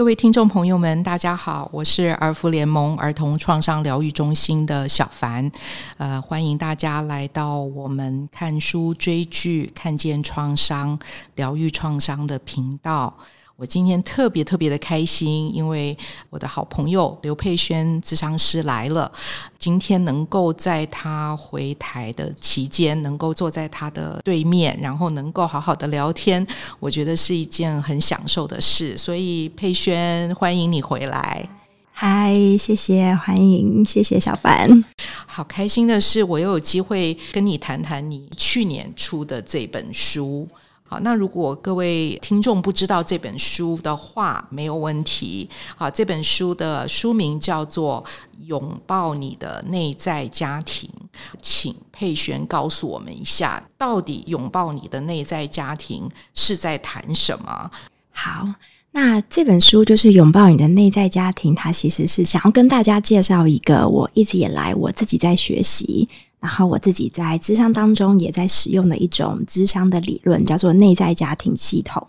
各位听众朋友们，大家好，我是儿福联盟儿童创伤疗愈中心的小凡，呃，欢迎大家来到我们看书、追剧、看见创伤、疗愈创伤的频道。我今天特别特别的开心，因为我的好朋友刘佩轩智商师来了。今天能够在他回台的期间，能够坐在他的对面，然后能够好好的聊天，我觉得是一件很享受的事。所以佩轩，欢迎你回来。嗨，谢谢，欢迎，谢谢小凡。好开心的是，我又有机会跟你谈谈你去年出的这本书。好，那如果各位听众不知道这本书的话，没有问题。好，这本书的书名叫做《拥抱你的内在家庭》，请佩璇告诉我们一下，到底拥抱你的内在家庭是在谈什么？好，那这本书就是《拥抱你的内在家庭》，它其实是想要跟大家介绍一个我一直以来我自己在学习。然后我自己在咨商当中也在使用的一种咨商的理论，叫做内在家庭系统。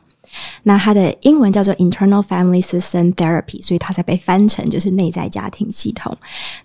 那它的英文叫做 Internal Family System Therapy，所以它才被翻成就是内在家庭系统。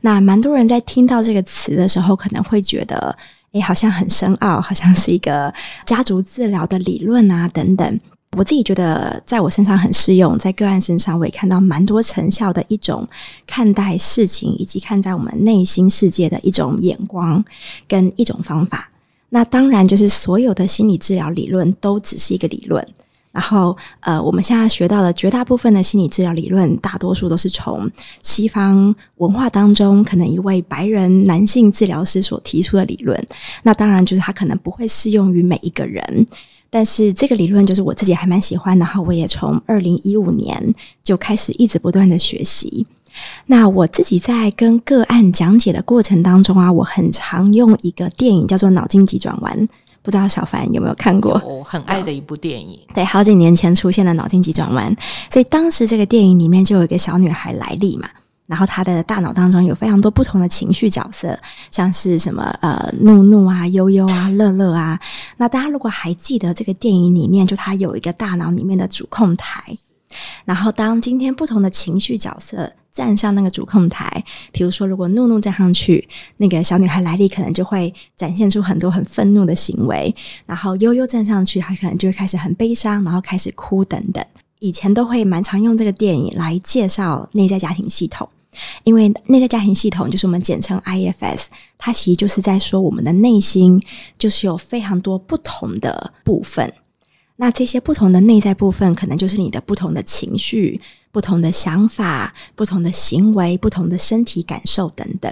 那蛮多人在听到这个词的时候，可能会觉得，诶，好像很深奥，好像是一个家族治疗的理论啊，等等。我自己觉得，在我身上很适用，在个案身上，我也看到蛮多成效的一种看待事情，以及看待我们内心世界的一种眼光跟一种方法。那当然，就是所有的心理治疗理论都只是一个理论。然后，呃，我们现在学到的绝大部分的心理治疗理论，大多数都是从西方文化当中，可能一位白人男性治疗师所提出的理论。那当然，就是他可能不会适用于每一个人。但是这个理论就是我自己还蛮喜欢，然后我也从二零一五年就开始一直不断的学习。那我自己在跟个案讲解的过程当中啊，我很常用一个电影叫做《脑筋急转弯》，不知道小凡有没有看过？我很爱的一部电影。对，好几年前出现的《脑筋急转弯》，所以当时这个电影里面就有一个小女孩莱莉嘛。然后他的大脑当中有非常多不同的情绪角色，像是什么呃怒怒啊、悠悠啊、乐乐啊。那大家如果还记得这个电影里面，就他有一个大脑里面的主控台。然后当今天不同的情绪角色站上那个主控台，比如说如果怒怒站上去，那个小女孩莱莉可能就会展现出很多很愤怒的行为；然后悠悠站上去，她可能就会开始很悲伤，然后开始哭等等。以前都会蛮常用这个电影来介绍内在家庭系统。因为内在家庭系统就是我们简称 IFS，它其实就是在说我们的内心就是有非常多不同的部分。那这些不同的内在部分，可能就是你的不同的情绪、不同的想法、不同的行为、不同的身体感受等等。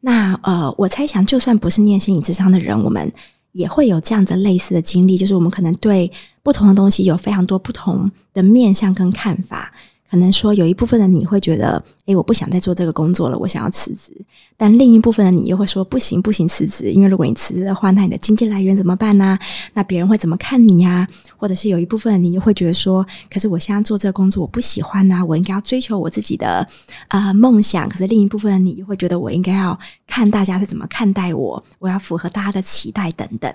那呃，我猜想，就算不是念心理智商的人，我们也会有这样子类似的经历，就是我们可能对不同的东西有非常多不同的面向跟看法。可能说有一部分的你会觉得，诶，我不想再做这个工作了，我想要辞职。但另一部分的你又会说，不行不行，辞职，因为如果你辞职的话，那你的经济来源怎么办呢？那别人会怎么看你呀？或者是有一部分的你又会觉得说，可是我现在做这个工作我不喜欢呐，我应该要追求我自己的啊、梦想。可是另一部分的你又会觉得，我应该要看大家是怎么看待我，我要符合大家的期待等等。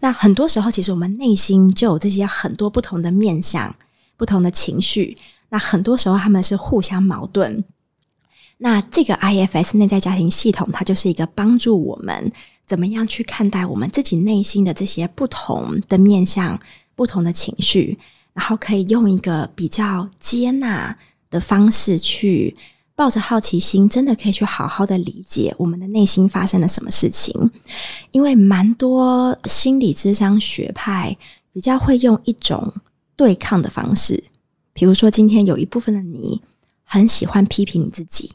那很多时候，其实我们内心就有这些很多不同的面向，不同的情绪。那很多时候他们是互相矛盾。那这个 IFS 内在家庭系统，它就是一个帮助我们怎么样去看待我们自己内心的这些不同的面向、不同的情绪，然后可以用一个比较接纳的方式去抱着好奇心，真的可以去好好的理解我们的内心发生了什么事情。因为蛮多心理智商学派比较会用一种对抗的方式。比如说，今天有一部分的你很喜欢批评你自己，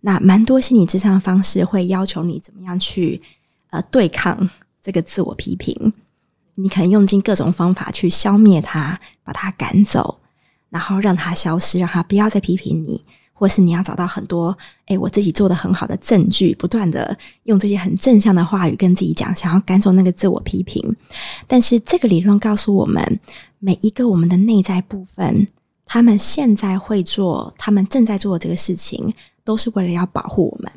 那蛮多心理咨商的方式会要求你怎么样去呃对抗这个自我批评，你可能用尽各种方法去消灭它，把它赶走，然后让它消失，让它不要再批评你，或是你要找到很多诶我自己做的很好的证据，不断的用这些很正向的话语跟自己讲，想要赶走那个自我批评。但是这个理论告诉我们，每一个我们的内在部分。他们现在会做，他们正在做的这个事情，都是为了要保护我们。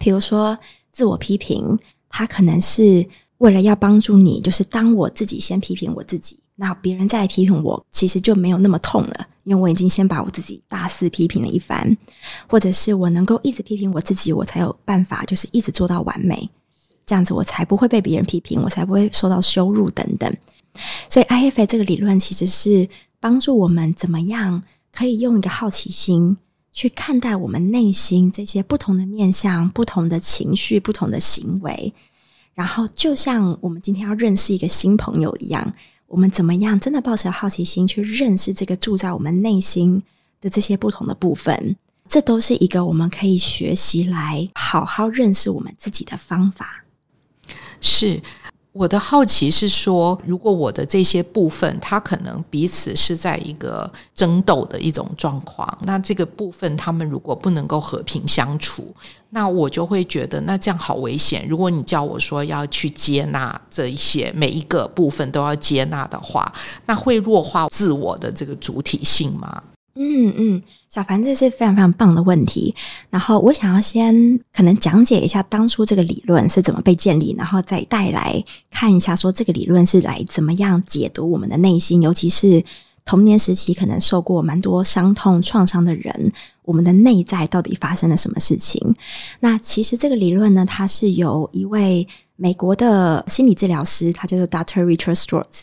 比如说，自我批评，他可能是为了要帮助你，就是当我自己先批评我自己，那别人再来批评我，其实就没有那么痛了，因为我已经先把我自己大肆批评了一番，或者是我能够一直批评我自己，我才有办法，就是一直做到完美，这样子我才不会被别人批评，我才不会受到羞辱等等。所以 IFA 这个理论其实是帮助我们怎么样可以用一个好奇心去看待我们内心这些不同的面向、不同的情绪、不同的行为，然后就像我们今天要认识一个新朋友一样。我们怎么样真的抱持好奇心去认识这个住在我们内心的这些不同的部分？这都是一个我们可以学习来好好认识我们自己的方法。是。我的好奇是说，如果我的这些部分，它可能彼此是在一个争斗的一种状况，那这个部分他们如果不能够和平相处，那我就会觉得那这样好危险。如果你叫我说要去接纳这一些每一个部分都要接纳的话，那会弱化自我的这个主体性吗？嗯嗯，小凡，这是非常非常棒的问题。然后我想要先可能讲解一下当初这个理论是怎么被建立，然后再带来看一下说这个理论是来怎么样解读我们的内心，尤其是童年时期可能受过蛮多伤痛创伤的人，我们的内在到底发生了什么事情？那其实这个理论呢，它是由一位美国的心理治疗师，他叫做 Dr. Richard Schwartz。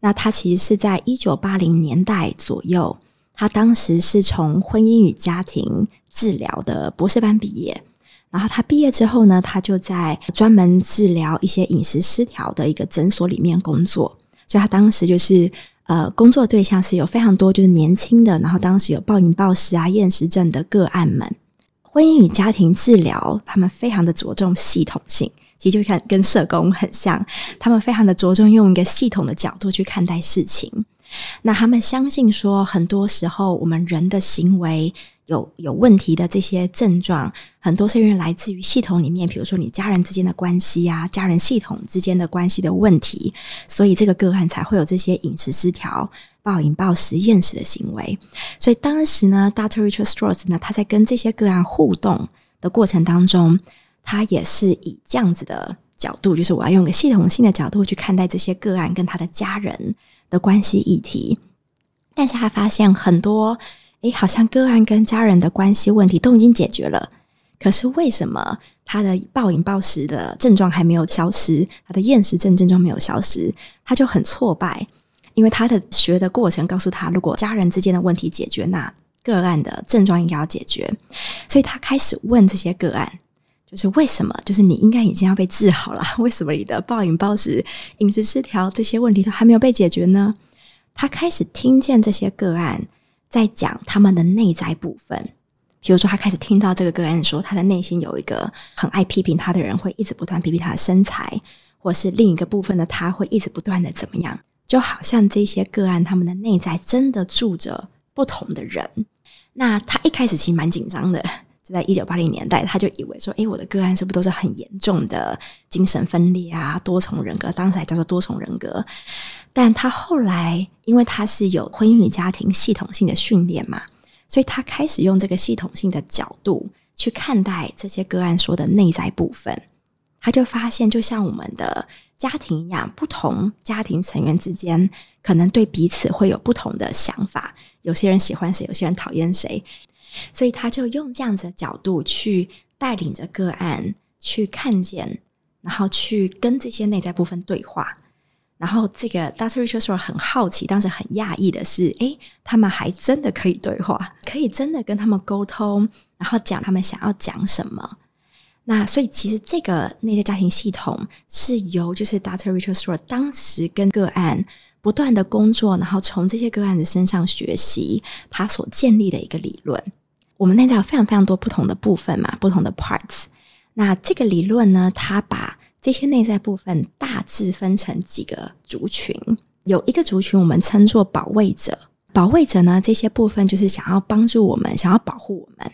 那他其实是在一九八零年代左右。他当时是从婚姻与家庭治疗的博士班毕业，然后他毕业之后呢，他就在专门治疗一些饮食失调的一个诊所里面工作。所以他当时就是呃，工作对象是有非常多就是年轻的，然后当时有暴饮暴食啊、厌食症的个案们。婚姻与家庭治疗，他们非常的着重系统性，其实就看跟社工很像，他们非常的着重用一个系统的角度去看待事情。那他们相信说，很多时候我们人的行为有有问题的这些症状，很多是因为来自于系统里面，比如说你家人之间的关系啊，家人系统之间的关系的问题，所以这个个案才会有这些饮食失调、暴饮暴食、厌食的行为。所以当时呢，Dr. Richard Schwartz 呢，他在跟这些个案互动的过程当中，他也是以这样子的角度，就是我要用个系统性的角度去看待这些个案跟他的家人。的关系议题，但是他发现很多，诶，好像个案跟家人的关系问题都已经解决了，可是为什么他的暴饮暴食的症状还没有消失，他的厌食症症状没有消失，他就很挫败，因为他的学的过程告诉他，如果家人之间的问题解决，那个案的症状应该要解决，所以他开始问这些个案。就是为什么？就是你应该已经要被治好了，为什么你的暴饮暴食、饮食失调这些问题都还没有被解决呢？他开始听见这些个案在讲他们的内在部分，比如说他开始听到这个个案说，他的内心有一个很爱批评他的人，会一直不断批评他的身材，或是另一个部分的他会一直不断的怎么样，就好像这些个案他们的内在真的住着不同的人。那他一开始其实蛮紧张的。就在一九八零年代，他就以为说：“诶，我的个案是不是都是很严重的精神分裂啊？多重人格，当时还叫做多重人格。”但他后来，因为他是有婚姻与家庭系统性的训练嘛，所以他开始用这个系统性的角度去看待这些个案说的内在部分。他就发现，就像我们的家庭一样，不同家庭成员之间可能对彼此会有不同的想法，有些人喜欢谁，有些人讨厌谁。所以他就用这样子的角度去带领着个案去看见，然后去跟这些内在部分对话。然后这个 Dr. Richard Schwartz 很好奇，当时很讶异的是，诶，他们还真的可以对话，可以真的跟他们沟通，然后讲他们想要讲什么。那所以其实这个内在家庭系统是由就是 Dr. Richard Schwartz 当时跟个案不断的工作，然后从这些个案的身上学习他所建立的一个理论。我们内在有非常非常多不同的部分嘛，不同的 parts。那这个理论呢，它把这些内在部分大致分成几个族群。有一个族群我们称作保卫者，保卫者呢，这些部分就是想要帮助我们，想要保护我们。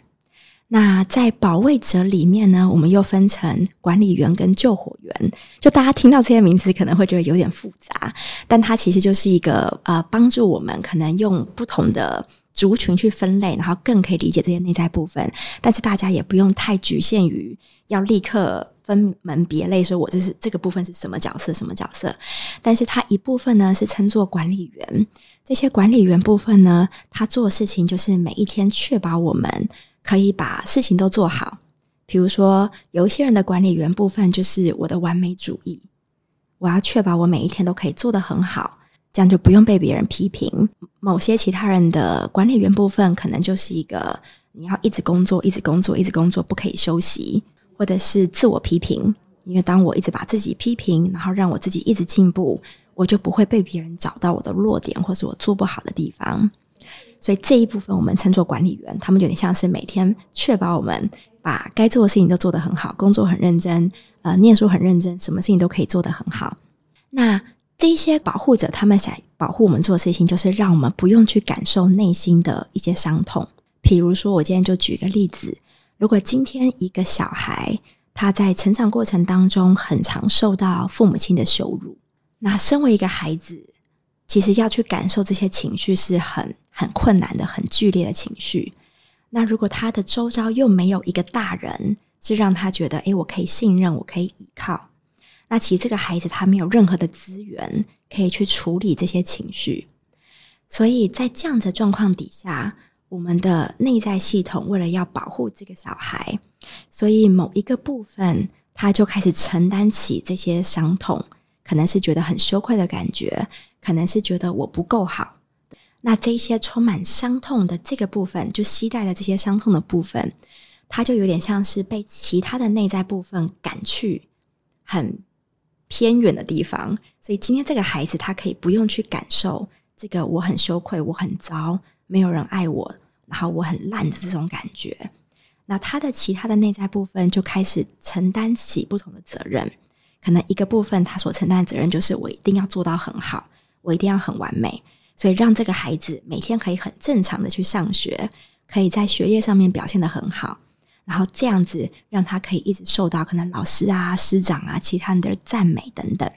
那在保卫者里面呢，我们又分成管理员跟救火员。就大家听到这些名字可能会觉得有点复杂，但它其实就是一个呃，帮助我们可能用不同的。族群去分类，然后更可以理解这些内在部分。但是大家也不用太局限于要立刻分门别类，说我这是这个部分是什么角色，什么角色。但是他一部分呢是称作管理员，这些管理员部分呢，他做事情就是每一天确保我们可以把事情都做好。比如说，有一些人的管理员部分就是我的完美主义，我要确保我每一天都可以做得很好，这样就不用被别人批评。某些其他人的管理员部分可能就是一个你要一直工作，一直工作，一直工作，不可以休息。或者是自我批评，因为当我一直把自己批评，然后让我自己一直进步，我就不会被别人找到我的弱点或是我做不好的地方。所以这一部分我们称作管理员，他们有点像是每天确保我们把该做的事情都做得很好，工作很认真，呃，念书很认真，什么事情都可以做得很好。那这一些保护者，他们想保护我们做的事情，就是让我们不用去感受内心的一些伤痛。比如说，我今天就举个例子。如果今天一个小孩他在成长过程当中很常受到父母亲的羞辱，那身为一个孩子，其实要去感受这些情绪是很很困难的、很剧烈的情绪。那如果他的周遭又没有一个大人是让他觉得，诶，我可以信任，我可以依靠，那其实这个孩子他没有任何的资源可以去处理这些情绪。所以在这样的状况底下。我们的内在系统为了要保护这个小孩，所以某一个部分他就开始承担起这些伤痛，可能是觉得很羞愧的感觉，可能是觉得我不够好。那这些充满伤痛的这个部分，就携带的这些伤痛的部分，它就有点像是被其他的内在部分赶去很偏远的地方。所以今天这个孩子他可以不用去感受这个我很羞愧，我很糟。没有人爱我，然后我很烂的这种感觉，那他的其他的内在部分就开始承担起不同的责任。可能一个部分他所承担的责任就是我一定要做到很好，我一定要很完美，所以让这个孩子每天可以很正常的去上学，可以在学业上面表现得很好，然后这样子让他可以一直受到可能老师啊、师长啊、其他人的赞美等等。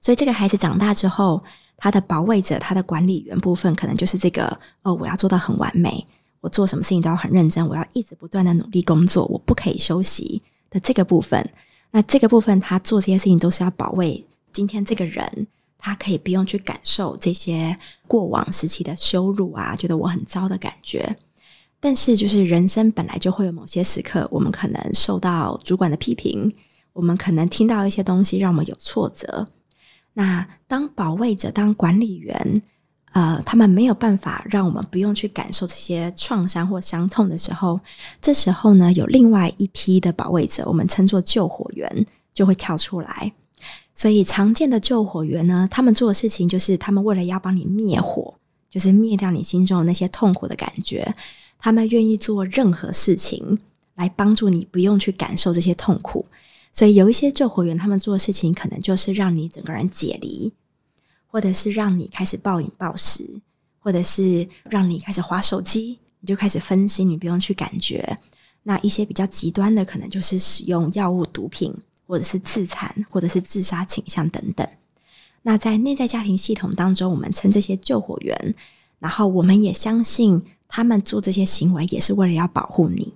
所以这个孩子长大之后。他的保卫者，他的管理员部分，可能就是这个哦，我要做到很完美，我做什么事情都要很认真，我要一直不断的努力工作，我不可以休息的这个部分。那这个部分，他做这些事情都是要保卫今天这个人，他可以不用去感受这些过往时期的羞辱啊，觉得我很糟的感觉。但是，就是人生本来就会有某些时刻，我们可能受到主管的批评，我们可能听到一些东西，让我们有挫折。那当保卫者、当管理员，呃，他们没有办法让我们不用去感受这些创伤或伤痛的时候，这时候呢，有另外一批的保卫者，我们称作救火员，就会跳出来。所以常见的救火员呢，他们做的事情就是，他们为了要帮你灭火，就是灭掉你心中的那些痛苦的感觉，他们愿意做任何事情来帮助你，不用去感受这些痛苦。所以有一些救火员，他们做的事情可能就是让你整个人解离，或者是让你开始暴饮暴食，或者是让你开始滑手机，你就开始分心，你不用去感觉。那一些比较极端的，可能就是使用药物、毒品，或者是自残，或者是自杀倾向等等。那在内在家庭系统当中，我们称这些救火员，然后我们也相信他们做这些行为也是为了要保护你。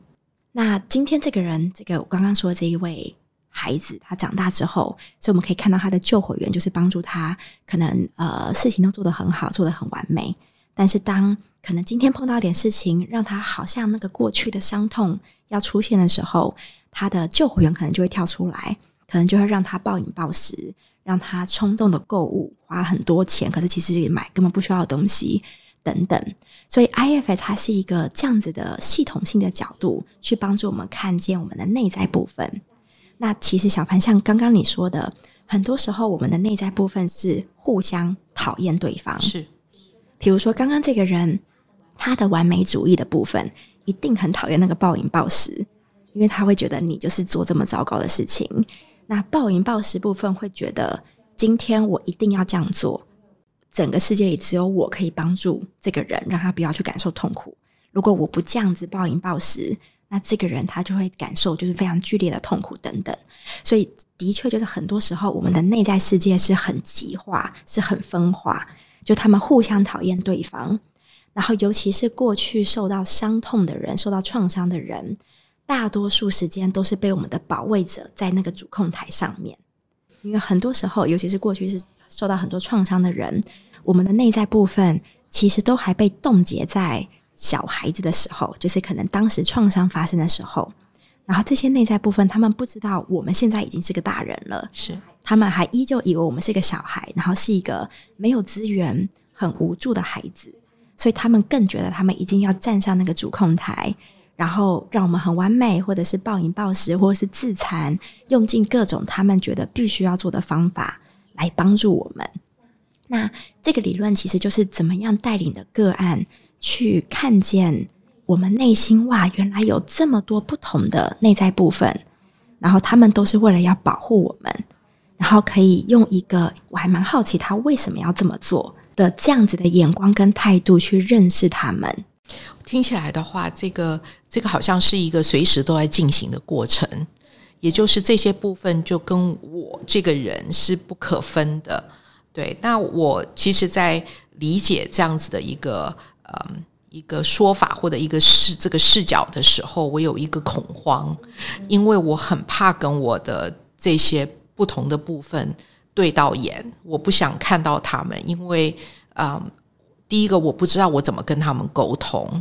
那今天这个人，这个我刚刚说的这一位。孩子他长大之后，所以我们可以看到他的救火员就是帮助他，可能呃事情都做得很好，做得很完美。但是当可能今天碰到一点事情，让他好像那个过去的伤痛要出现的时候，他的救火员可能就会跳出来，可能就会让他暴饮暴食，让他冲动的购物，花很多钱，可是其实也买根本不需要的东西等等。所以 IFS 它是一个这样子的系统性的角度，去帮助我们看见我们的内在部分。那其实小凡像刚刚你说的，很多时候我们的内在部分是互相讨厌对方。是，比如说刚刚这个人，他的完美主义的部分一定很讨厌那个暴饮暴食，因为他会觉得你就是做这么糟糕的事情。那暴饮暴食部分会觉得，今天我一定要这样做，整个世界里只有我可以帮助这个人，让他不要去感受痛苦。如果我不这样子暴饮暴食，那这个人他就会感受就是非常剧烈的痛苦等等，所以的确就是很多时候我们的内在世界是很极化，是很分化，就他们互相讨厌对方，然后尤其是过去受到伤痛的人、受到创伤的人，大多数时间都是被我们的保卫者在那个主控台上面，因为很多时候，尤其是过去是受到很多创伤的人，我们的内在部分其实都还被冻结在小孩子的时候，就是可能当时创伤发生的时候，然后这些内在部分，他们不知道我们现在已经是个大人了，是。他们还依旧以为我们是个小孩，然后是一个没有资源、很无助的孩子，所以他们更觉得他们一定要站上那个主控台，然后让我们很完美，或者是暴饮暴食，或者是自残，用尽各种他们觉得必须要做的方法来帮助我们。那这个理论其实就是怎么样带领的个案。去看见我们内心哇，原来有这么多不同的内在部分，然后他们都是为了要保护我们，然后可以用一个我还蛮好奇他为什么要这么做的这样子的眼光跟态度去认识他们。听起来的话，这个这个好像是一个随时都在进行的过程，也就是这些部分就跟我这个人是不可分的。对，那我其实，在理解这样子的一个。嗯，一个说法或者一个视这个视角的时候，我有一个恐慌，因为我很怕跟我的这些不同的部分对到眼，我不想看到他们，因为嗯，第一个我不知道我怎么跟他们沟通，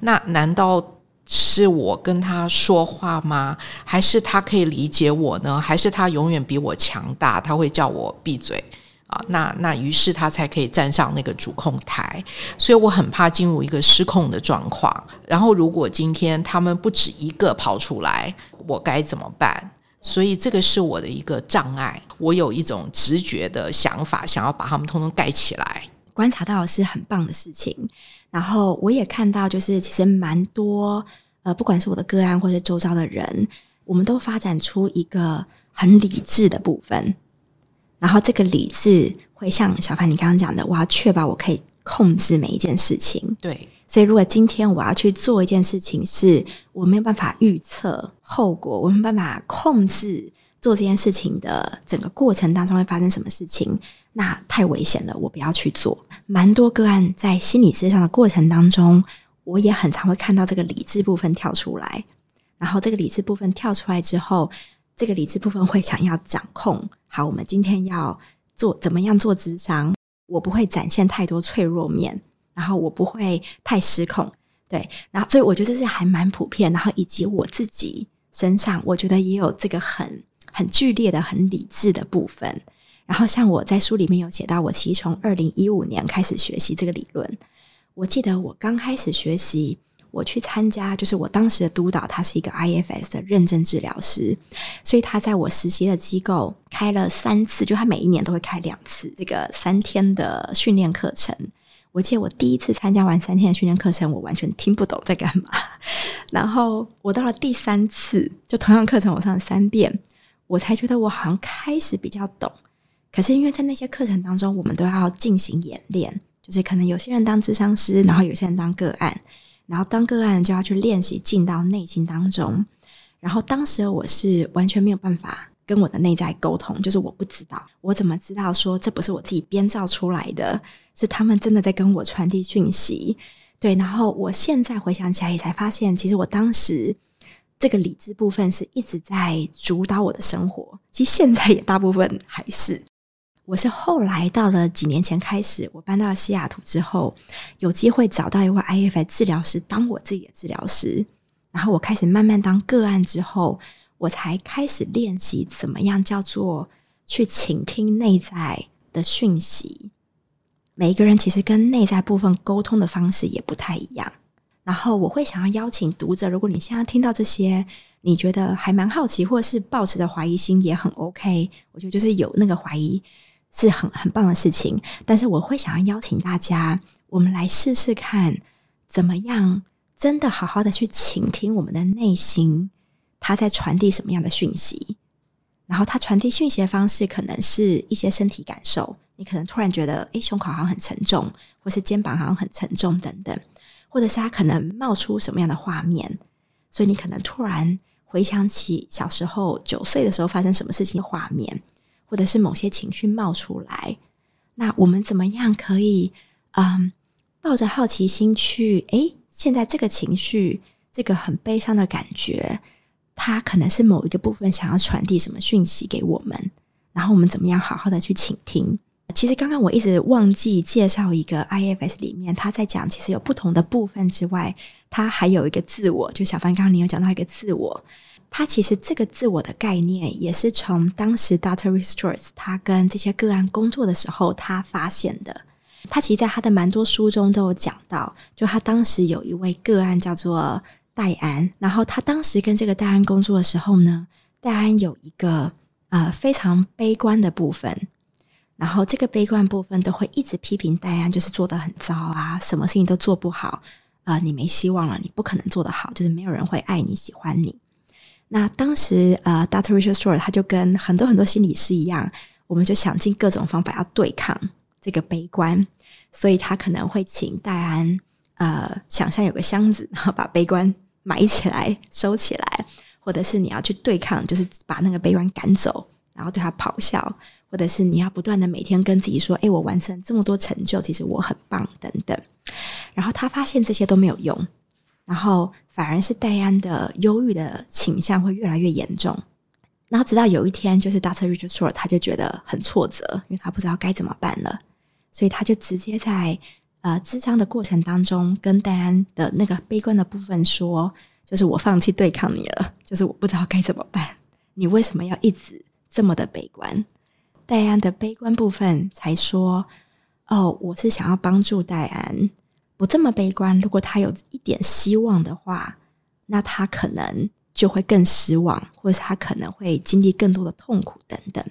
那难道是我跟他说话吗？还是他可以理解我呢？还是他永远比我强大，他会叫我闭嘴？啊，那那于是他才可以站上那个主控台，所以我很怕进入一个失控的状况。然后如果今天他们不止一个跑出来，我该怎么办？所以这个是我的一个障碍。我有一种直觉的想法，想要把他们通通盖起来。观察到是很棒的事情，然后我也看到，就是其实蛮多呃，不管是我的个案或是周遭的人，我们都发展出一个很理智的部分。然后这个理智会像小凡你刚刚讲的，我要确保我可以控制每一件事情。对，所以如果今天我要去做一件事情，是我没有办法预测后果，我没有办法控制做这件事情的整个过程当中会发生什么事情，那太危险了，我不要去做。蛮多个案在心理咨商的过程当中，我也很常会看到这个理智部分跳出来，然后这个理智部分跳出来之后。这个理智部分会想要掌控，好，我们今天要做怎么样做智商，我不会展现太多脆弱面，然后我不会太失控，对，然后所以我觉得这是还蛮普遍，然后以及我自己身上，我觉得也有这个很很剧烈的、很理智的部分。然后像我在书里面有写到，我其实从二零一五年开始学习这个理论，我记得我刚开始学习。我去参加，就是我当时的督导，他是一个 IFS 的认证治疗师，所以他在我实习的机构开了三次，就他每一年都会开两次这个三天的训练课程。我记得我第一次参加完三天的训练课程，我完全听不懂在干嘛。然后我到了第三次，就同样课程我上了三遍，我才觉得我好像开始比较懂。可是因为在那些课程当中，我们都要进行演练，就是可能有些人当智商师，然后有些人当个案。然后当个案就要去练习进到内心当中，然后当时我是完全没有办法跟我的内在沟通，就是我不知道，我怎么知道说这不是我自己编造出来的，是他们真的在跟我传递讯息。对，然后我现在回想起来也才发现，其实我当时这个理智部分是一直在主导我的生活，其实现在也大部分还是。我是后来到了几年前开始，我搬到了西雅图之后，有机会找到一位 IFS 治疗师当我自己的治疗师，然后我开始慢慢当个案之后，我才开始练习怎么样叫做去倾听内在的讯息。每一个人其实跟内在部分沟通的方式也不太一样，然后我会想要邀请读者，如果你现在听到这些，你觉得还蛮好奇，或是抱持着怀疑心也很 OK，我觉得就是有那个怀疑。是很很棒的事情，但是我会想要邀请大家，我们来试试看，怎么样真的好好的去倾听我们的内心，它在传递什么样的讯息。然后，它传递讯息的方式可能是一些身体感受，你可能突然觉得，诶，胸口好像很沉重，或是肩膀好像很沉重等等，或者是它可能冒出什么样的画面，所以你可能突然回想起小时候九岁的时候发生什么事情的画面。或者是某些情绪冒出来，那我们怎么样可以，嗯，抱着好奇心去，诶，现在这个情绪这个很悲伤的感觉，它可能是某一个部分想要传递什么讯息给我们，然后我们怎么样好好的去倾听。其实刚刚我一直忘记介绍一个 IFS 里面，他在讲其实有不同的部分之外，它还有一个自我。就小帆刚刚你有讲到一个自我，他其实这个自我的概念也是从当时 Dr. Rich 他跟这些个案工作的时候他发现的。他其实在他的蛮多书中都有讲到，就他当时有一位个案叫做戴安，然后他当时跟这个戴安工作的时候呢，戴安有一个呃非常悲观的部分。然后这个悲观部分都会一直批评戴安，就是做得很糟啊，什么事情都做不好，啊、你没希望了，你不可能做得好，就是没有人会爱你、喜欢你。那当时呃，Dr. Richard Rohr 他就跟很多很多心理师一样，我们就想尽各种方法要对抗这个悲观，所以他可能会请戴安呃，想象有个箱子，然 后把悲观埋起来、收起来，或者是你要去对抗，就是把那个悲观赶走，然后对他咆哮。或者是你要不断的每天跟自己说：“诶，我完成这么多成就，其实我很棒。”等等。然后他发现这些都没有用，然后反而是戴安的忧郁的倾向会越来越严重。然后直到有一天，就是 Dr. Richard Rohr 他就觉得很挫折，因为他不知道该怎么办了，所以他就直接在呃咨商的过程当中跟戴安的那个悲观的部分说：“就是我放弃对抗你了，就是我不知道该怎么办。你为什么要一直这么的悲观？”戴安的悲观部分才说：“哦，我是想要帮助戴安不这么悲观。如果他有一点希望的话，那他可能就会更失望，或者是他可能会经历更多的痛苦等等。”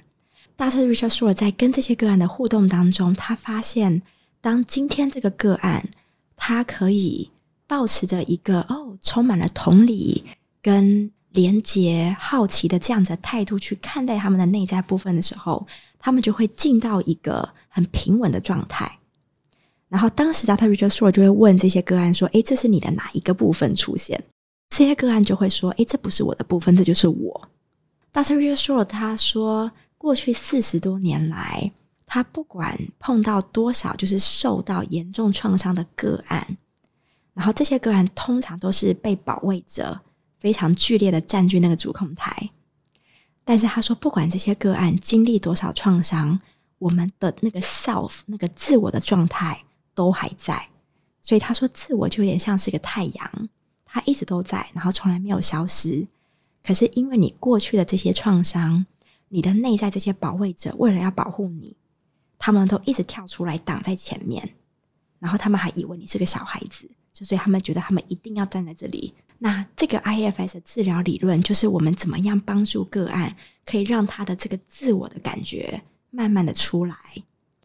大特瑞 r 说，在跟这些个案的互动当中，他发现，当今天这个个案他可以保持着一个哦，充满了同理跟。连接、好奇的这样子的态度去看待他们的内在部分的时候，他们就会进到一个很平稳的状态。然后，当时 Dr. Richard Rohr 就会问这些个案说：“诶，这是你的哪一个部分出现？”这些个案就会说：“诶，这不是我的部分，这就是我。”Dr. Richard Rohr 他说：“过去四十多年来，他不管碰到多少就是受到严重创伤的个案，然后这些个案通常都是被保卫者。”非常剧烈的占据那个主控台，但是他说，不管这些个案经历多少创伤，我们的那个 self 那个自我的状态都还在。所以他说，自我就有点像是个太阳，它一直都在，然后从来没有消失。可是因为你过去的这些创伤，你的内在这些保卫者为了要保护你，他们都一直跳出来挡在前面，然后他们还以为你是个小孩子，就所以他们觉得他们一定要站在这里。那这个 IFS 治疗理论就是我们怎么样帮助个案，可以让他的这个自我的感觉慢慢的出来，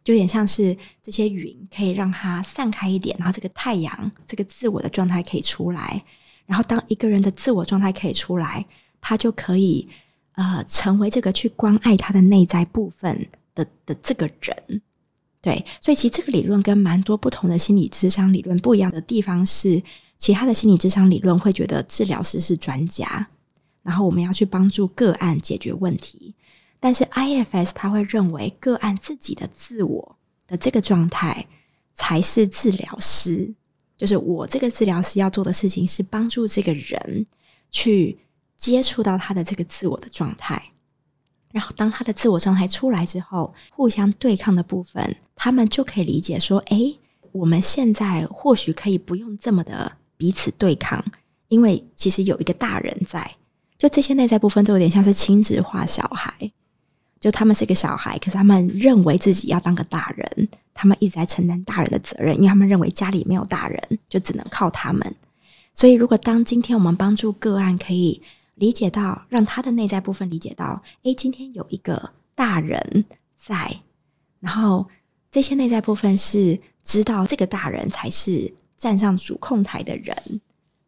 就有点像是这些云可以让它散开一点，然后这个太阳这个自我的状态可以出来，然后当一个人的自我状态可以出来，他就可以呃成为这个去关爱他的内在部分的的这个人。对，所以其实这个理论跟蛮多不同的心理咨商理论不一样的地方是。其他的心理咨商理论会觉得治疗师是专家，然后我们要去帮助个案解决问题。但是 IFS 他会认为个案自己的自我的这个状态才是治疗师，就是我这个治疗师要做的事情是帮助这个人去接触到他的这个自我的状态，然后当他的自我状态出来之后，互相对抗的部分，他们就可以理解说：诶，我们现在或许可以不用这么的。彼此对抗，因为其实有一个大人在，就这些内在部分都有点像是亲子化小孩，就他们是个小孩，可是他们认为自己要当个大人，他们一直在承担大人的责任，因为他们认为家里没有大人，就只能靠他们。所以，如果当今天我们帮助个案可以理解到，让他的内在部分理解到，诶，今天有一个大人在，然后这些内在部分是知道这个大人才是。站上主控台的人，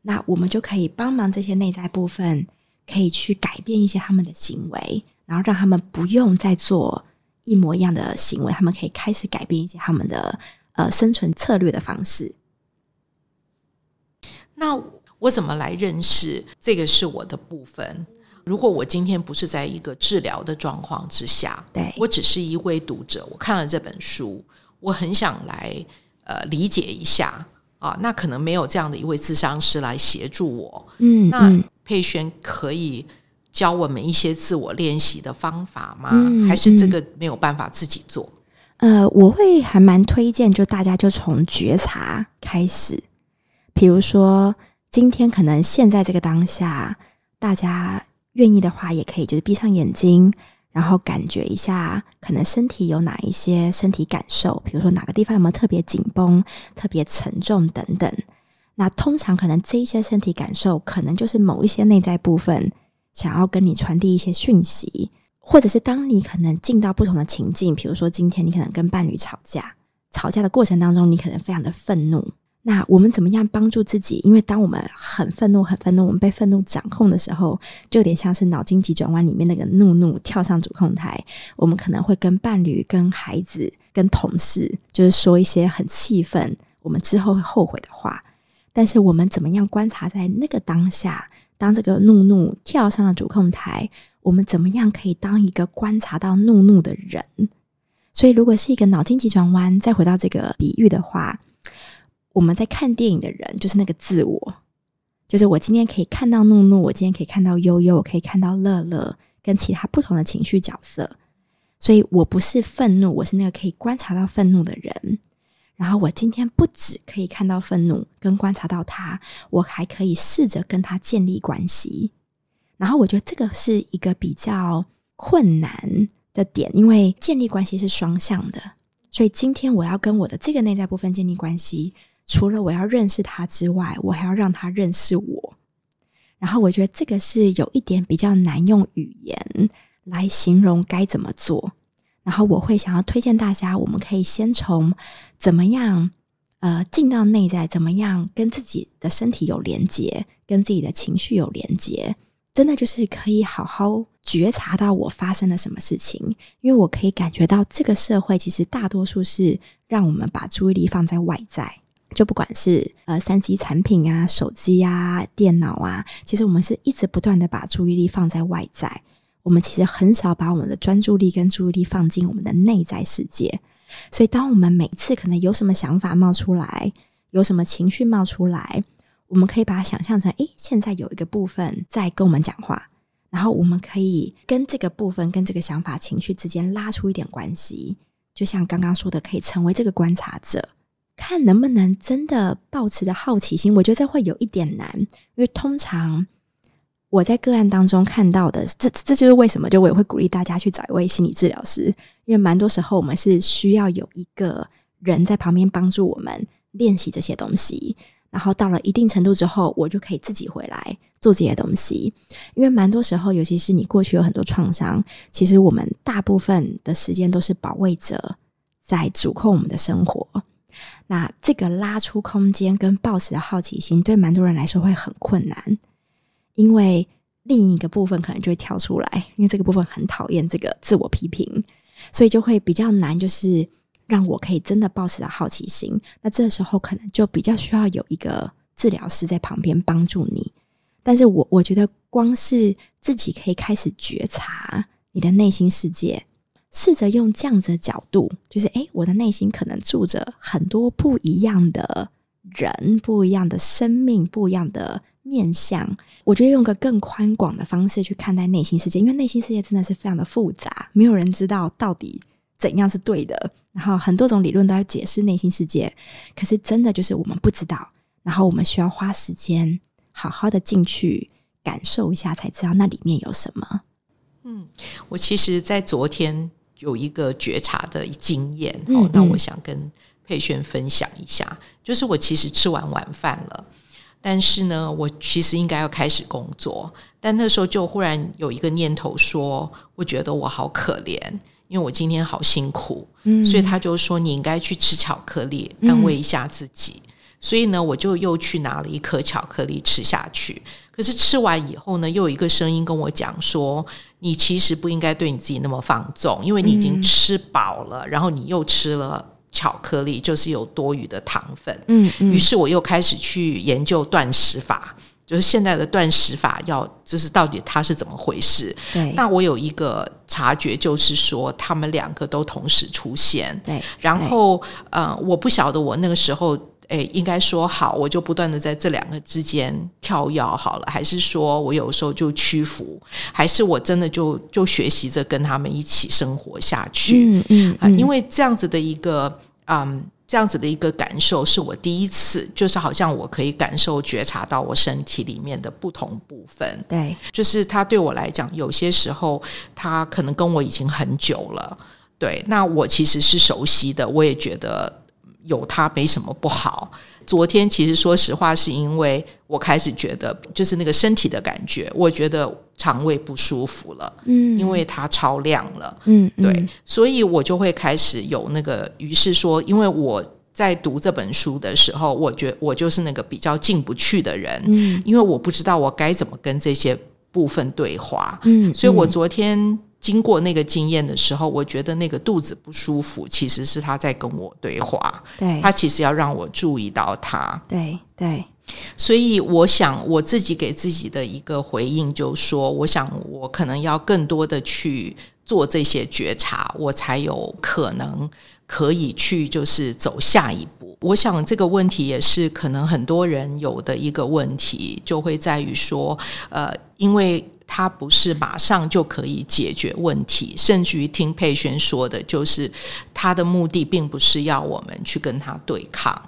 那我们就可以帮忙这些内在部分，可以去改变一些他们的行为，然后让他们不用再做一模一样的行为，他们可以开始改变一些他们的呃生存策略的方式。那我怎么来认识这个是我的部分？如果我今天不是在一个治疗的状况之下，对，我只是一位读者，我看了这本书，我很想来呃理解一下。啊，那可能没有这样的一位咨商师来协助我。嗯，那佩轩可以教我们一些自我练习的方法吗？嗯，还是这个没有办法自己做？呃，我会还蛮推荐，就大家就从觉察开始。比如说，今天可能现在这个当下，大家愿意的话，也可以就是闭上眼睛。然后感觉一下，可能身体有哪一些身体感受，比如说哪个地方有没有特别紧绷、特别沉重等等。那通常可能这一些身体感受，可能就是某一些内在部分想要跟你传递一些讯息，或者是当你可能进到不同的情境，比如说今天你可能跟伴侣吵架，吵架的过程当中，你可能非常的愤怒。那我们怎么样帮助自己？因为当我们很愤怒、很愤怒，我们被愤怒掌控的时候，就有点像是脑筋急转弯里面那个怒怒跳上主控台。我们可能会跟伴侣、跟孩子、跟同事，就是说一些很气愤、我们之后会后悔的话。但是我们怎么样观察在那个当下，当这个怒怒跳上了主控台，我们怎么样可以当一个观察到怒怒的人？所以，如果是一个脑筋急转弯，再回到这个比喻的话。我们在看电影的人，就是那个自我，就是我今天可以看到怒怒，我今天可以看到悠悠，我可以看到乐乐，跟其他不同的情绪角色。所以我不是愤怒，我是那个可以观察到愤怒的人。然后我今天不只可以看到愤怒，跟观察到他，我还可以试着跟他建立关系。然后我觉得这个是一个比较困难的点，因为建立关系是双向的。所以今天我要跟我的这个内在部分建立关系。除了我要认识他之外，我还要让他认识我。然后我觉得这个是有一点比较难用语言来形容该怎么做。然后我会想要推荐大家，我们可以先从怎么样呃进到内在，怎么样跟自己的身体有连接，跟自己的情绪有连接，真的就是可以好好觉察到我发生了什么事情。因为我可以感觉到这个社会其实大多数是让我们把注意力放在外在。就不管是呃三 C 产品啊、手机啊、电脑啊，其实我们是一直不断的把注意力放在外在，我们其实很少把我们的专注力跟注意力放进我们的内在世界。所以，当我们每次可能有什么想法冒出来，有什么情绪冒出来，我们可以把它想象成：诶，现在有一个部分在跟我们讲话，然后我们可以跟这个部分、跟这个想法、情绪之间拉出一点关系，就像刚刚说的，可以成为这个观察者。看能不能真的抱持着好奇心，我觉得这会有一点难，因为通常我在个案当中看到的，这这就是为什么，就我也会鼓励大家去找一位心理治疗师，因为蛮多时候我们是需要有一个人在旁边帮助我们练习这些东西，然后到了一定程度之后，我就可以自己回来做这些东西。因为蛮多时候，尤其是你过去有很多创伤，其实我们大部分的时间都是保卫者在主控我们的生活。那这个拉出空间跟抱持的好奇心，对蛮多人来说会很困难，因为另一个部分可能就会跳出来，因为这个部分很讨厌这个自我批评，所以就会比较难，就是让我可以真的抱持的好奇心。那这时候可能就比较需要有一个治疗师在旁边帮助你。但是我我觉得，光是自己可以开始觉察你的内心世界。试着用这样子的角度，就是诶，我的内心可能住着很多不一样的人，不一样的生命，不一样的面向。我觉得用个更宽广的方式去看待内心世界，因为内心世界真的是非常的复杂，没有人知道到底怎样是对的。然后很多种理论都要解释内心世界，可是真的就是我们不知道。然后我们需要花时间好好的进去感受一下，才知道那里面有什么。嗯，我其实，在昨天。有一个觉察的经验，嗯嗯，哦，那我想跟佩轩分享一下。就是我其实吃完晚饭了，但是呢，我其实应该要开始工作，但那时候就忽然有一个念头说，我觉得我好可怜，因为我今天好辛苦，嗯，所以他就说你应该去吃巧克力，安慰一下自己。嗯，所以呢，我就又去拿了一颗巧克力吃下去。可是吃完以后呢，又有一个声音跟我讲说：“你其实不应该对你自己那么放纵，因为你已经吃饱了，嗯、然后你又吃了巧克力，就是有多余的糖分。嗯”嗯，于是我又开始去研究断食法，就是现在的断食法要，就是到底它是怎么回事？对。那我有一个察觉，就是说他们两个都同时出现。对。然后，呃，我不晓得我那个时候。诶，应该说好，我就不断的在这两个之间跳跃好了，还是说我有时候就屈服，还是我真的就就学习着跟他们一起生活下去？嗯嗯，嗯，因为这样子的一个嗯，这样子的一个感受是我第一次，就是好像我可以感受觉察到我身体里面的不同部分。对，就是他对我来讲，有些时候他可能跟我已经很久了，对，那我其实是熟悉的，我也觉得。有它没什么不好。昨天其实说实话，是因为我开始觉得，就是那个身体的感觉，我觉得肠胃不舒服了。嗯，因为它超量了。嗯，对，所以我就会开始有那个，于是说，因为我在读这本书的时候，我觉得我就是那个比较进不去的人。嗯，因为我不知道我该怎么跟这些部分对话。嗯，所以我昨天。经过那个经验的时候，我觉得那个肚子不舒服，其实是他在跟我对话。对，他其实要让我注意到他。对对，所以我想我自己给自己的一个回应，就是说，我想我可能要更多的去做这些觉察，我才有可能可以去就是走下一步。我想这个问题也是可能很多人有的一个问题，就会在于说，呃，因为。它不是马上就可以解决问题，甚至于听佩轩说的，就是他的目的并不是要我们去跟他对抗，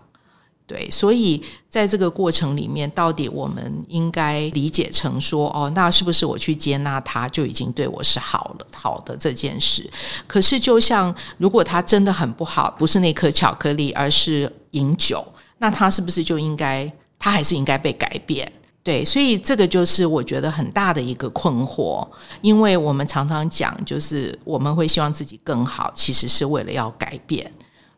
对，所以在这个过程里面，到底我们应该理解成说，哦，那是不是我去接纳他就已经对我是好了，好的这件事？可是，就像如果他真的很不好，不是那颗巧克力，而是饮酒，那他是不是就应该，他还是应该被改变？对，所以这个就是我觉得很大的一个困惑，因为我们常常讲，就是我们会希望自己更好，其实是为了要改变。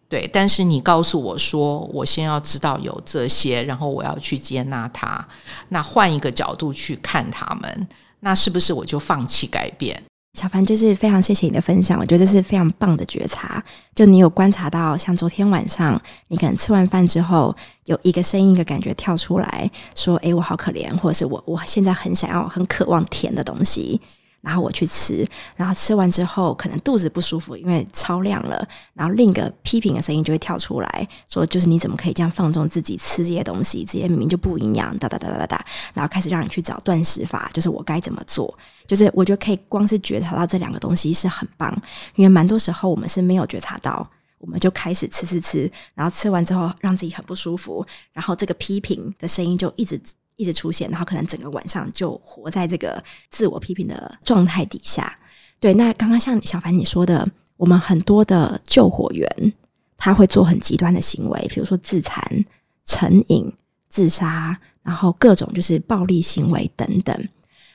对，但是你告诉我说，我先要知道有这些，然后我要去接纳它，那换一个角度去看他们，那是不是我就放弃改变？小凡就是非常谢谢你的分享，我觉得这是非常棒的觉察。就你有观察到，像昨天晚上，你可能吃完饭之后，有一个声音、一个感觉跳出来说：“诶，我好可怜，或者是我我现在很想要、很渴望甜的东西。”然后我去吃，然后吃完之后可能肚子不舒服，因为超量了。然后另一个批评的声音就会跳出来说：“就是你怎么可以这样放纵自己吃这些东西？这些明明就不营养。”哒哒哒哒哒，然后开始让你去找断食法，就是我该怎么做？就是我觉得可以光是觉察到这两个东西是很棒，因为蛮多时候我们是没有觉察到，我们就开始吃吃吃，然后吃完之后让自己很不舒服，然后这个批评的声音就一直。一直出现，然后可能整个晚上就活在这个自我批评的状态底下。对，那刚刚像小凡你说的，我们很多的救火员他会做很极端的行为，比如说自残、成瘾、自杀，然后各种就是暴力行为等等。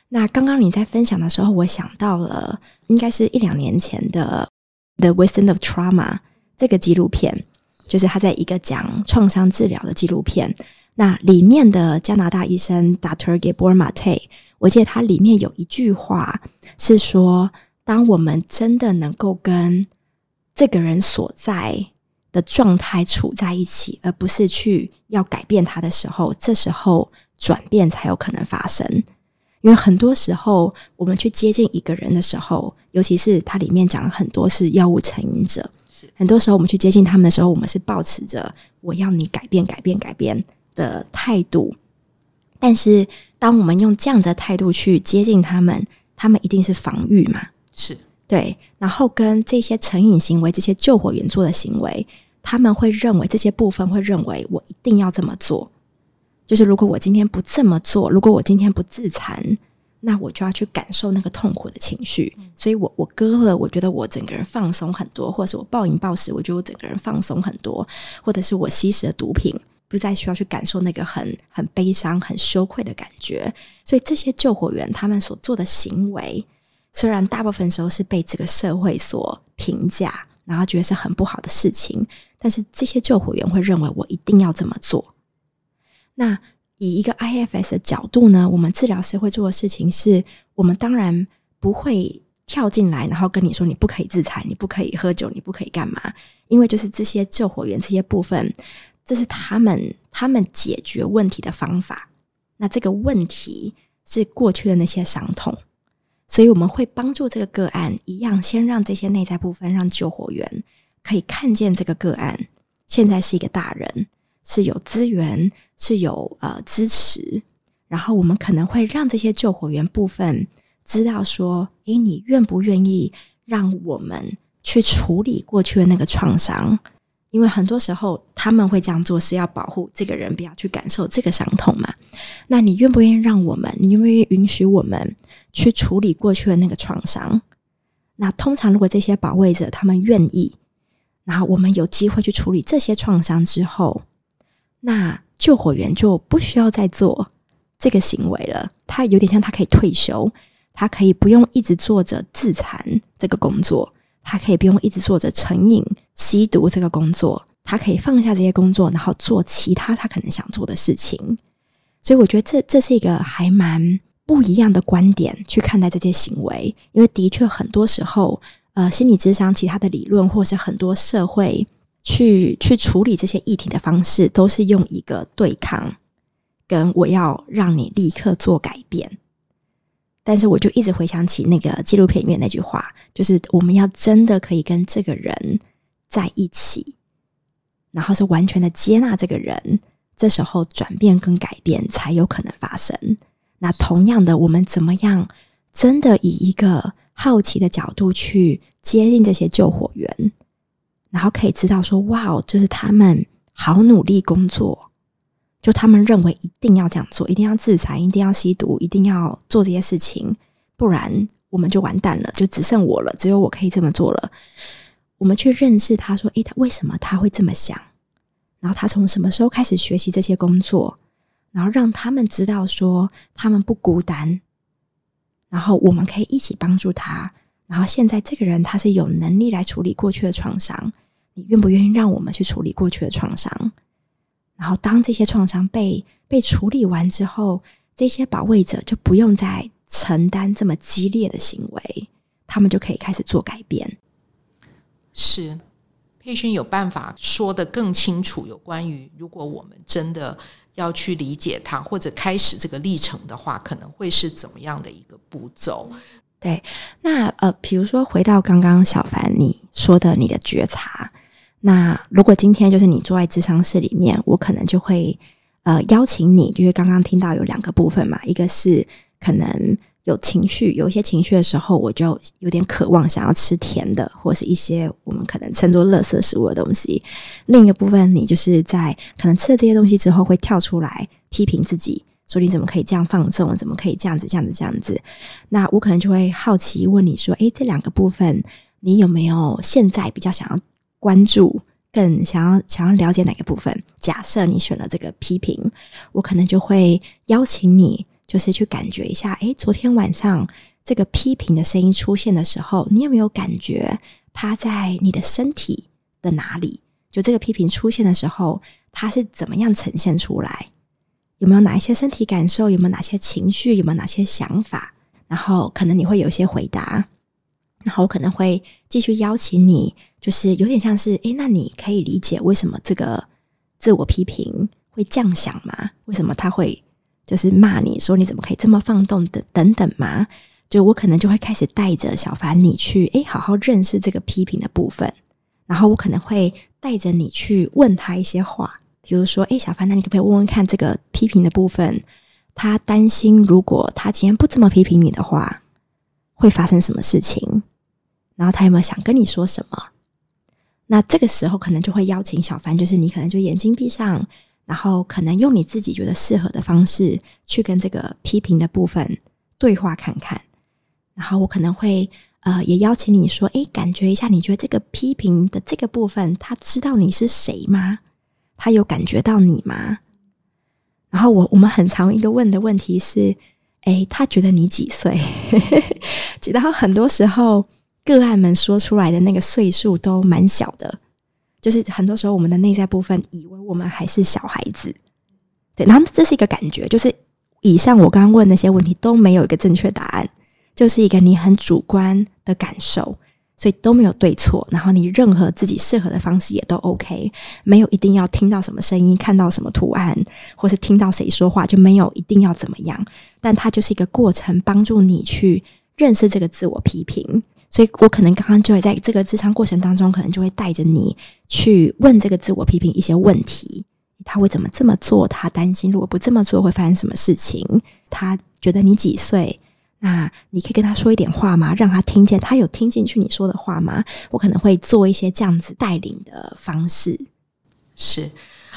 那刚刚你在分享的时候，我想到了，应该是一两年前的《The Wisdom of Trauma》这个纪录片，就是他在一个讲创伤治疗的纪录片。那里面的加拿大医生 Dr. Gabor Mate，我记得他里面有一句话是说：当我们真的能够跟这个人所在的状态处在一起，而不是去要改变他的时候，这时候转变才有可能发生。因为很多时候，我们去接近一个人的时候，尤其是它里面讲了很多是药物成瘾者，很多时候我们去接近他们的时候，我们是保持着我要你改变、改变、改变。的态度，但是当我们用这样的态度去接近他们，他们一定是防御嘛？是对。然后跟这些成瘾行为、这些救火员做的行为，他们会认为这些部分会认为我一定要这么做。就是如果我今天不这么做，如果我今天不自残，那我就要去感受那个痛苦的情绪。所以我我割了，我觉得我整个人放松很多，或者是我暴饮暴食，我觉得我整个人放松很多，或者是我吸食了毒品。不再需要去感受那个很很悲伤、很羞愧的感觉，所以这些救火员他们所做的行为，虽然大部分时候是被这个社会所评价，然后觉得是很不好的事情，但是这些救火员会认为我一定要这么做。那以一个 IFS 的角度呢，我们治疗师会做的事情是，我们当然不会跳进来，然后跟你说你不可以自残，你不可以喝酒，你不可以干嘛，因为就是这些救火员这些部分。这是他们他们解决问题的方法。那这个问题是过去的那些伤痛，所以我们会帮助这个个案一样，先让这些内在部分，让救火员可以看见这个个案现在是一个大人，是有资源，是有呃支持，然后我们可能会让这些救火员部分知道说，诶，你愿不愿意让我们去处理过去的那个创伤？因为很多时候他们会这样做，是要保护这个人不要去感受这个伤痛嘛。那你愿不愿意让我们？你愿不愿意允许我们去处理过去的那个创伤？那通常如果这些保卫者他们愿意，然后我们有机会去处理这些创伤之后，那救火员就不需要再做这个行为了。他有点像他可以退休，他可以不用一直做着自残这个工作。他可以不用一直做着成瘾、吸毒这个工作，他可以放下这些工作，然后做其他他可能想做的事情。所以，我觉得这这是一个还蛮不一样的观点去看待这些行为，因为的确很多时候，呃，心理咨商其他的理论，或是很多社会去去处理这些议题的方式，都是用一个对抗，跟我要让你立刻做改变。但是我就一直回想起那个纪录片里面那句话，就是我们要真的可以跟这个人在一起，然后是完全的接纳这个人，这时候转变跟改变才有可能发生。那同样的，我们怎么样真的以一个好奇的角度去接近这些救火员，然后可以知道说，哇，就是他们好努力工作。就他们认为一定要这样做，一定要自残，一定要吸毒，一定要做这些事情，不然我们就完蛋了，就只剩我了，只有我可以这么做了。我们去认识他，说：“诶，他为什么他会这么想？然后他从什么时候开始学习这些工作？然后让他们知道说他们不孤单，然后我们可以一起帮助他。然后现在这个人他是有能力来处理过去的创伤，你愿不愿意让我们去处理过去的创伤？”然后，当这些创伤被被处理完之后，这些保卫者就不用再承担这么激烈的行为，他们就可以开始做改变。是，佩勋有办法说得更清楚，有关于如果我们真的要去理解它，或者开始这个历程的话，可能会是怎么样的一个步骤？对，那呃，比如说回到刚刚小凡你说的，你的觉察。那如果今天就是你坐在智商室里面，我可能就会呃邀请你，因为刚刚听到有两个部分嘛，一个是可能有情绪，有一些情绪的时候，我就有点渴望想要吃甜的，或是一些我们可能称作垃圾食物的东西；另一个部分，你就是在可能吃了这些东西之后，会跳出来批评自己，说你怎么可以这样放纵，怎么可以这样子、这样子、这样子？那我可能就会好奇问你说：诶，这两个部分，你有没有现在比较想要？关注更想要想要了解哪个部分？假设你选了这个批评，我可能就会邀请你，就是去感觉一下。诶，昨天晚上这个批评的声音出现的时候，你有没有感觉它在你的身体的哪里？就这个批评出现的时候，它是怎么样呈现出来？有没有哪一些身体感受？有没有哪些情绪？有没有哪些想法？然后可能你会有一些回答，然后我可能会继续邀请你。就是有点像是，诶，那你可以理解为什么这个自我批评会这样想吗？为什么他会就是骂你说你怎么可以这么放纵的等等吗？就我可能就会开始带着小凡你去，诶，好好认识这个批评的部分。然后我可能会带着你去问他一些话，比如说，诶，小凡，那你可不可以问问看这个批评的部分？他担心如果他今天不这么批评你的话，会发生什么事情？然后他有没有想跟你说什么？那这个时候可能就会邀请小帆，就是你可能就眼睛闭上，然后可能用你自己觉得适合的方式去跟这个批评的部分对话看看。然后我可能会呃也邀请你说，诶，感觉一下，你觉得这个批评的这个部分，他知道你是谁吗？他有感觉到你吗？然后我我们很常一个问的问题是，诶，他觉得你几岁？然后很多时候。个案们说出来的那个岁数都蛮小的，就是很多时候我们的内在部分以为我们还是小孩子，对，然后这是一个感觉，就是以上我刚刚问那些问题都没有一个正确答案，就是一个你很主观的感受，所以都没有对错，然后你任何自己适合的方式也都 OK，没有一定要听到什么声音、看到什么图案，或是听到谁说话就没有一定要怎么样，但它就是一个过程，帮助你去认识这个自我批评。所以我可能刚刚就会在这个咨商过程当中，可能就会带着你去问这个自我批评一些问题，他会怎么这么做？他担心如果不这么做会发生什么事情？他觉得你几岁？那你可以跟他说一点话吗？让他听见，他有听进去你说的话吗？我可能会做一些这样子带领的方式。是，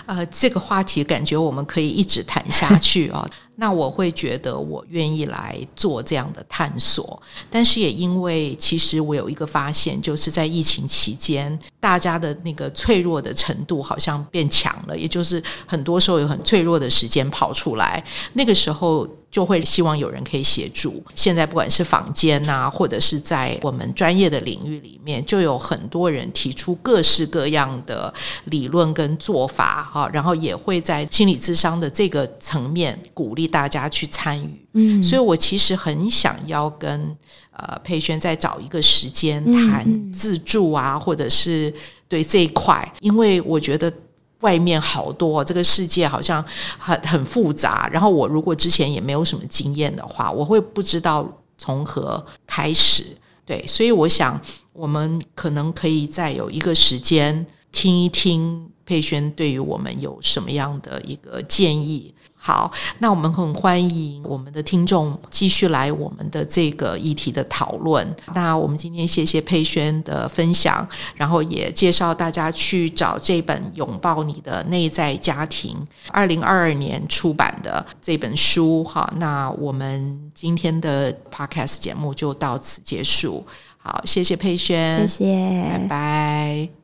呃，这个话题感觉我们可以一直谈下去哦。那我会觉得我愿意来做这样的探索，但是也因为其实我有一个发现，就是在疫情期间，大家的那个脆弱的程度好像变强了，也就是很多时候有很脆弱的时间跑出来，那个时候。就会希望有人可以协助。现在不管是坊间呐，或者是在我们专业的领域里面，就有很多人提出各式各样的理论跟做法哈，然后也会在心理智商的这个层面鼓励大家去参与。嗯，所以我其实很想要跟呃佩轩再找一个时间谈自助啊，或者是对这一块，因为我觉得。外面好多，这个世界好像很很复杂。然后我如果之前也没有什么经验的话，我会不知道从何开始。对，所以我想我们可能可以再有一个时间听一听佩轩对于我们有什么样的一个建议。好，那我们很欢迎我们的听众继续来我们的这个议题的讨论。那我们今天谢谢佩轩的分享，然后也介绍大家去找这本《拥抱你的内在家庭》，二零二二年出版的这本书。哈，那我们今天的 Podcast 节目就到此结束。好，谢谢佩轩，谢谢，拜拜。